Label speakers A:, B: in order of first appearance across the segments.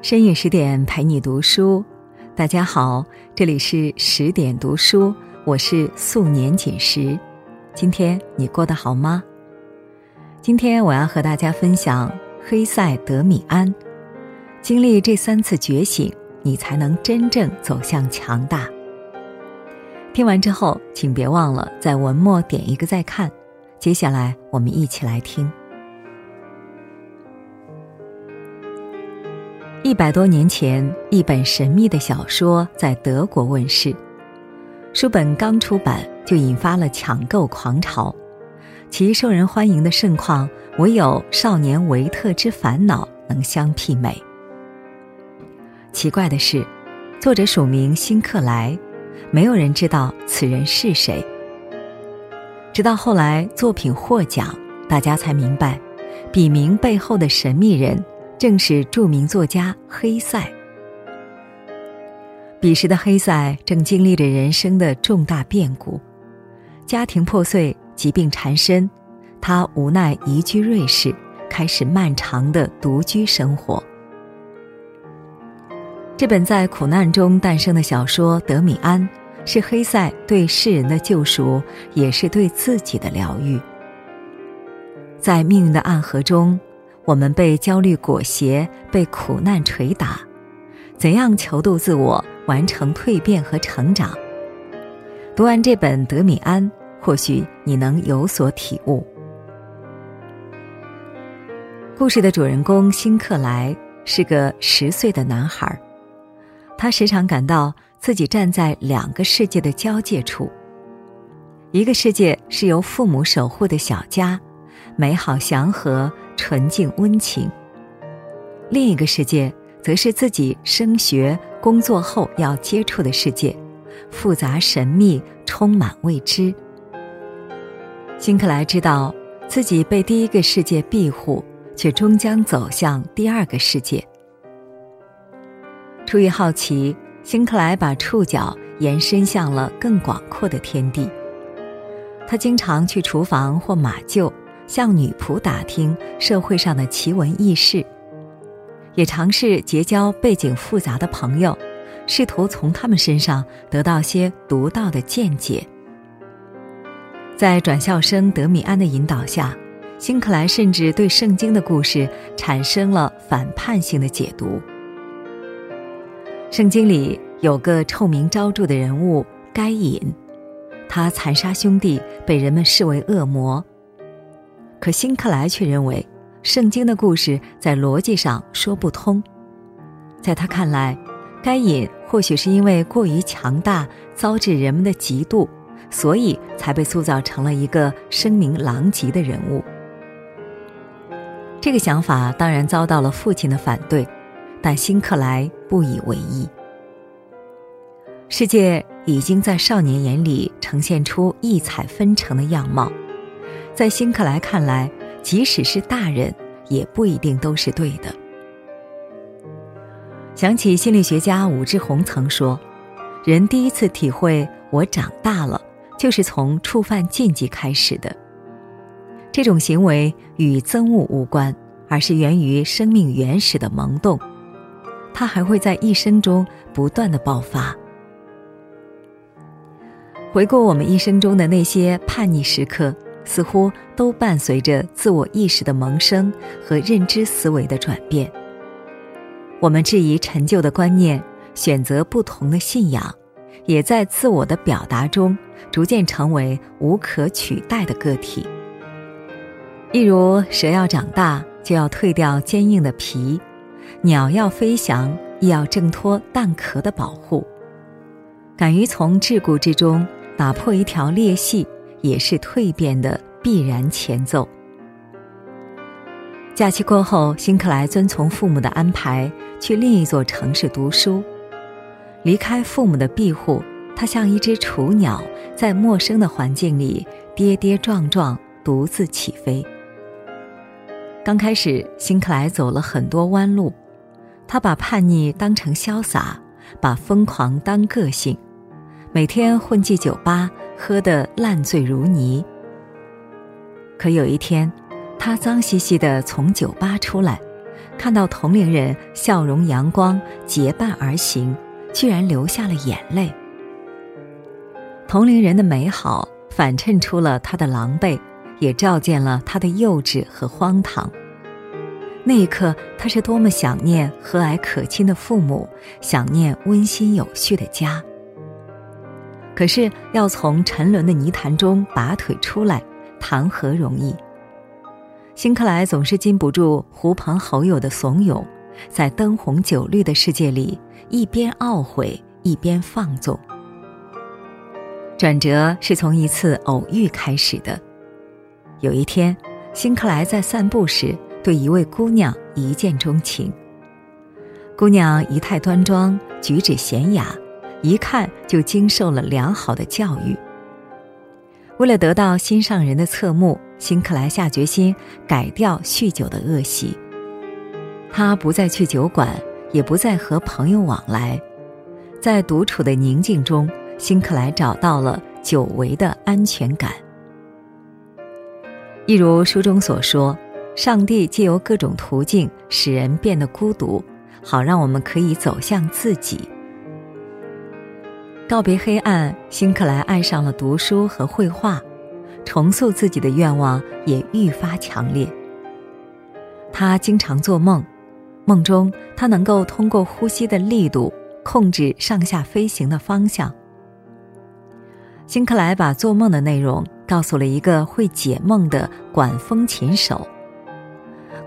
A: 深夜十点陪你读书，大家好，这里是十点读书，我是素年锦时。今天你过得好吗？今天我要和大家分享黑塞德米安。经历这三次觉醒，你才能真正走向强大。听完之后，请别忘了在文末点一个再看。接下来，我们一起来听。一百多年前，一本神秘的小说在德国问世，书本刚出版就引发了抢购狂潮，其受人欢迎的盛况，唯有《少年维特之烦恼》能相媲美。奇怪的是，作者署名辛克莱。没有人知道此人是谁。直到后来作品获奖，大家才明白，笔名背后的神秘人正是著名作家黑塞。彼时的黑塞正经历着人生的重大变故，家庭破碎，疾病缠身，他无奈移居瑞士，开始漫长的独居生活。这本在苦难中诞生的小说《德米安》，是黑塞对世人的救赎，也是对自己的疗愈。在命运的暗河中，我们被焦虑裹挟，被苦难捶打，怎样求渡自我，完成蜕变和成长？读完这本《德米安》，或许你能有所体悟。故事的主人公辛克莱是个十岁的男孩。他时常感到自己站在两个世界的交界处。一个世界是由父母守护的小家，美好祥和、纯净温情；另一个世界则是自己升学、工作后要接触的世界，复杂神秘、充满未知。辛克莱知道自己被第一个世界庇护，却终将走向第二个世界。出于好奇，辛克莱把触角延伸向了更广阔的天地。他经常去厨房或马厩，向女仆打听社会上的奇闻异事，也尝试结交背景复杂的朋友，试图从他们身上得到些独到的见解。在转校生德米安的引导下，辛克莱甚至对圣经的故事产生了反叛性的解读。圣经里有个臭名昭著的人物该隐，他残杀兄弟，被人们视为恶魔。可辛克莱却认为，圣经的故事在逻辑上说不通。在他看来，该隐或许是因为过于强大，遭致人们的嫉妒，所以才被塑造成了一个声名狼藉的人物。这个想法当然遭到了父亲的反对。但辛克莱不以为意。世界已经在少年眼里呈现出异彩纷呈的样貌，在辛克莱看来，即使是大人，也不一定都是对的。想起心理学家武志红曾说：“人第一次体会我长大了，就是从触犯禁忌开始的。这种行为与憎恶无关，而是源于生命原始的萌动。”它还会在一生中不断的爆发。回顾我们一生中的那些叛逆时刻，似乎都伴随着自我意识的萌生和认知思维的转变。我们质疑陈旧的观念，选择不同的信仰，也在自我的表达中逐渐成为无可取代的个体。一如蛇要长大，就要褪掉坚硬的皮。鸟要飞翔，亦要挣脱蛋壳的保护。敢于从桎梏之中打破一条裂隙，也是蜕变的必然前奏。假期过后，辛克莱遵从父母的安排，去另一座城市读书。离开父母的庇护，他像一只雏鸟，在陌生的环境里跌跌撞撞，独自起飞。刚开始，辛克莱走了很多弯路，他把叛逆当成潇洒，把疯狂当个性，每天混迹酒吧，喝得烂醉如泥。可有一天，他脏兮兮的从酒吧出来，看到同龄人笑容阳光、结伴而行，居然流下了眼泪。同龄人的美好反衬出了他的狼狈，也照见了他的幼稚和荒唐。那一刻，他是多么想念和蔼可亲的父母，想念温馨有序的家。可是，要从沉沦的泥潭中拔腿出来，谈何容易？辛克莱总是禁不住狐朋好友的怂恿，在灯红酒绿的世界里，一边懊悔，一边放纵。转折是从一次偶遇开始的。有一天，辛克莱在散步时对一位姑娘一见钟情。姑娘仪态端庄，举止娴雅，一看就经受了良好的教育。为了得到心上人的侧目，辛克莱下决心改掉酗酒的恶习。他不再去酒馆，也不再和朋友往来，在独处的宁静中。辛克莱找到了久违的安全感。一如书中所说，上帝借由各种途径使人变得孤独，好让我们可以走向自己。告别黑暗，辛克莱爱上了读书和绘画，重塑自己的愿望也愈发强烈。他经常做梦，梦中他能够通过呼吸的力度控制上下飞行的方向。辛克莱把做梦的内容告诉了一个会解梦的管风琴手。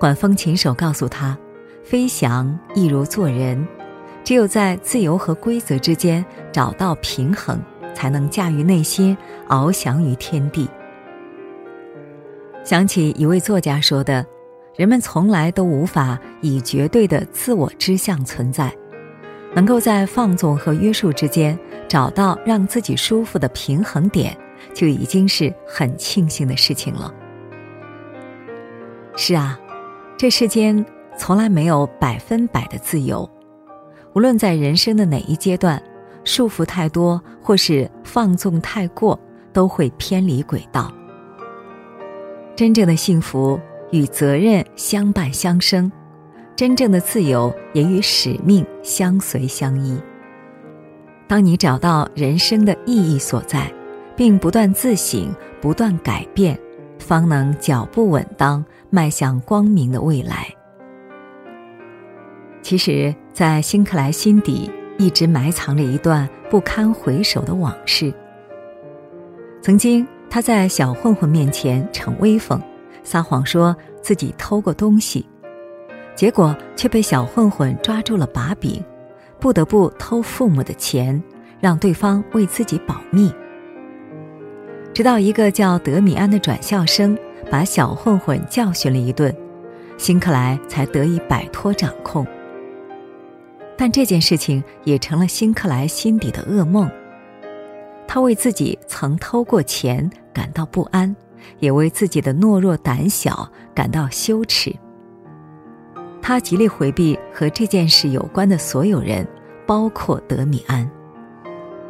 A: 管风琴手告诉他，飞翔亦如做人，只有在自由和规则之间找到平衡，才能驾驭内心，翱翔于天地。想起一位作家说的：“人们从来都无法以绝对的自我之相存在。”能够在放纵和约束之间找到让自己舒服的平衡点，就已经是很庆幸的事情了。是啊，这世间从来没有百分百的自由，无论在人生的哪一阶段，束缚太多或是放纵太过，都会偏离轨道。真正的幸福与责任相伴相生。真正的自由也与使命相随相依。当你找到人生的意义所在，并不断自省、不断改变，方能脚步稳当，迈向光明的未来。其实，在辛克莱心底一直埋藏着一段不堪回首的往事。曾经，他在小混混面前逞威风，撒谎说自己偷过东西。结果却被小混混抓住了把柄，不得不偷父母的钱，让对方为自己保密。直到一个叫德米安的转校生把小混混教训了一顿，辛克莱才得以摆脱掌控。但这件事情也成了辛克莱心底的噩梦。他为自己曾偷过钱感到不安，也为自己的懦弱胆小感到羞耻。他极力回避和这件事有关的所有人，包括德米安。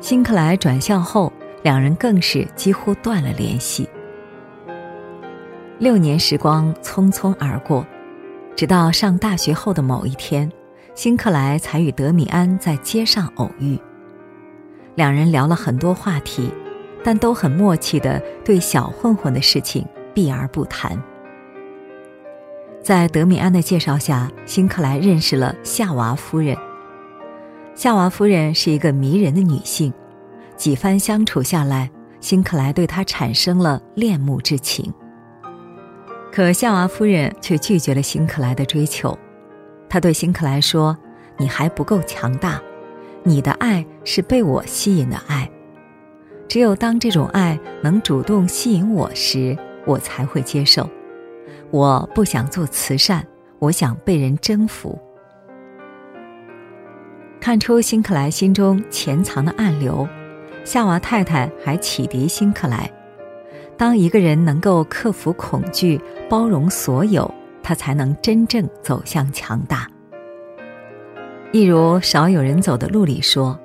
A: 辛克莱转校后，两人更是几乎断了联系。六年时光匆匆而过，直到上大学后的某一天，辛克莱才与德米安在街上偶遇。两人聊了很多话题，但都很默契的对小混混的事情避而不谈。在德米安的介绍下，辛克莱认识了夏娃夫人。夏娃夫人是一个迷人的女性，几番相处下来，辛克莱对她产生了恋慕之情。可夏娃夫人却拒绝了辛克莱的追求，他对辛克莱说：“你还不够强大，你的爱是被我吸引的爱，只有当这种爱能主动吸引我时，我才会接受。”我不想做慈善，我想被人征服。看出辛克莱心中潜藏的暗流，夏娃太太还启迪辛克莱：当一个人能够克服恐惧，包容所有，他才能真正走向强大。一如少有人走的路里说：“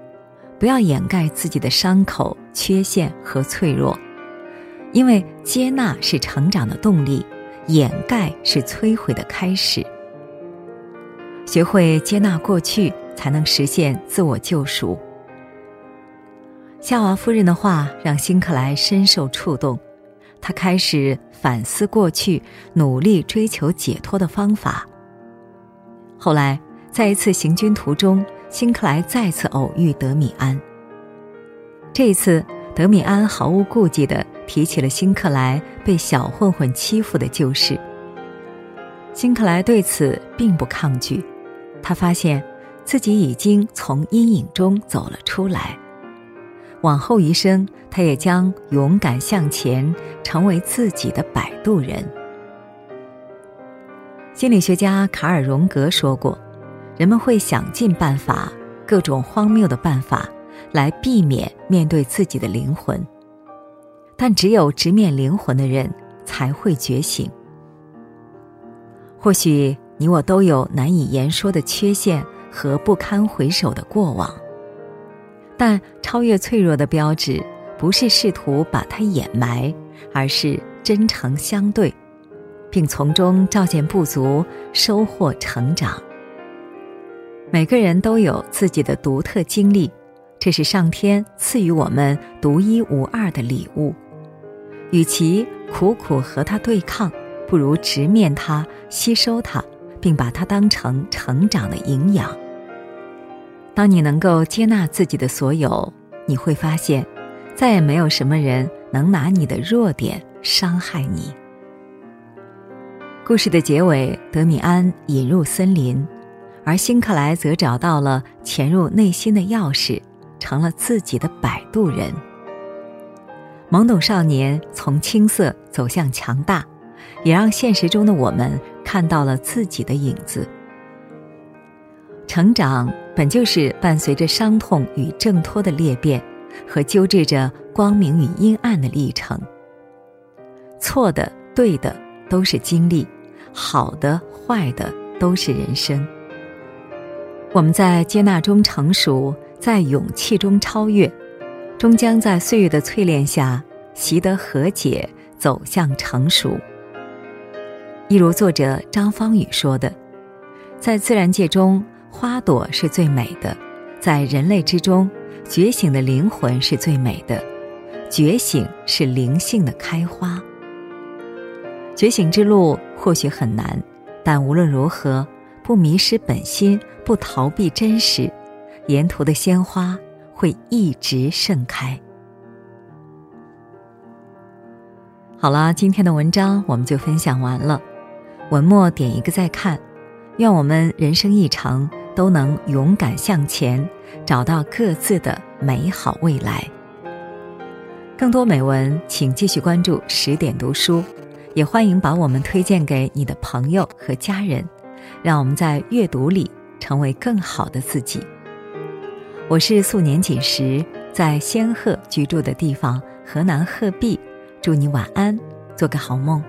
A: 不要掩盖自己的伤口、缺陷和脆弱，因为接纳是成长的动力。”掩盖是摧毁的开始。学会接纳过去，才能实现自我救赎。夏娃夫人的话让辛克莱深受触动，他开始反思过去，努力追求解脱的方法。后来，在一次行军途中，辛克莱再次偶遇德米安。这一次，德米安毫无顾忌地提起了辛克莱被小混混欺负的旧事。辛克莱对此并不抗拒，他发现自己已经从阴影中走了出来。往后余生，他也将勇敢向前，成为自己的摆渡人。心理学家卡尔·荣格说过：“人们会想尽办法，各种荒谬的办法，来避免面对自己的灵魂。但只有直面灵魂的人，才会觉醒。”或许你我都有难以言说的缺陷和不堪回首的过往。但超越脆弱的标志，不是试图把它掩埋，而是真诚相对，并从中照见不足，收获成长。每个人都有自己的独特经历，这是上天赐予我们独一无二的礼物。与其苦苦和它对抗，不如直面它，吸收它，并把它当成成长的营养。当你能够接纳自己的所有，你会发现，再也没有什么人能拿你的弱点伤害你。故事的结尾，德米安引入森林，而辛克莱则找到了潜入内心的钥匙，成了自己的摆渡人。懵懂少年从青涩走向强大，也让现实中的我们看到了自己的影子。成长本就是伴随着伤痛与挣脱的裂变，和纠织着光明与阴暗的历程。错的、对的都是经历，好的、坏的都是人生。我们在接纳中成熟，在勇气中超越，终将在岁月的淬炼下习得和解，走向成熟。一如作者张方宇说的，在自然界中。花朵是最美的，在人类之中，觉醒的灵魂是最美的。觉醒是灵性的开花。觉醒之路或许很难，但无论如何，不迷失本心，不逃避真实，沿途的鲜花会一直盛开。好了，今天的文章我们就分享完了。文末点一个再看，愿我们人生一程。都能勇敢向前，找到各自的美好未来。更多美文，请继续关注十点读书，也欢迎把我们推荐给你的朋友和家人，让我们在阅读里成为更好的自己。我是素年锦时，在仙鹤居住的地方河南鹤壁，祝你晚安，做个好梦。